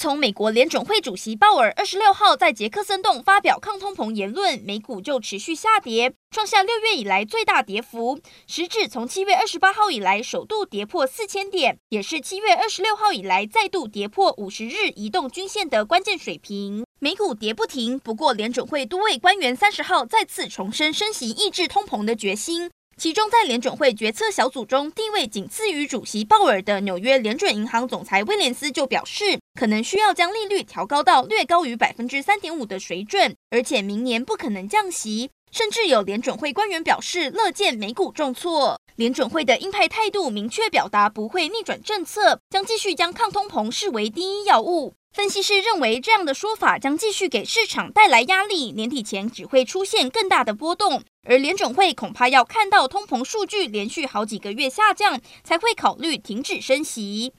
从美国联准会主席鲍尔二十六号在杰克森洞发表抗通膨言论，美股就持续下跌，创下六月以来最大跌幅。时指从七月二十八号以来首度跌破四千点，也是七月二十六号以来再度跌破五十日移动均线的关键水平。美股跌不停，不过联准会多位官员三十号再次重申升息抑制通膨的决心。其中，在联准会决策小组中，地位仅次于主席鲍尔的纽约联准银行总裁威廉斯就表示，可能需要将利率调高到略高于百分之三点五的水准，而且明年不可能降息。甚至有联准会官员表示，乐见美股重挫。联准会的鹰派态度明确表达不会逆转政策，将继续将抗通膨视为第一要务。分析师认为，这样的说法将继续给市场带来压力，年底前只会出现更大的波动。而联总会恐怕要看到通膨数据连续好几个月下降，才会考虑停止升息。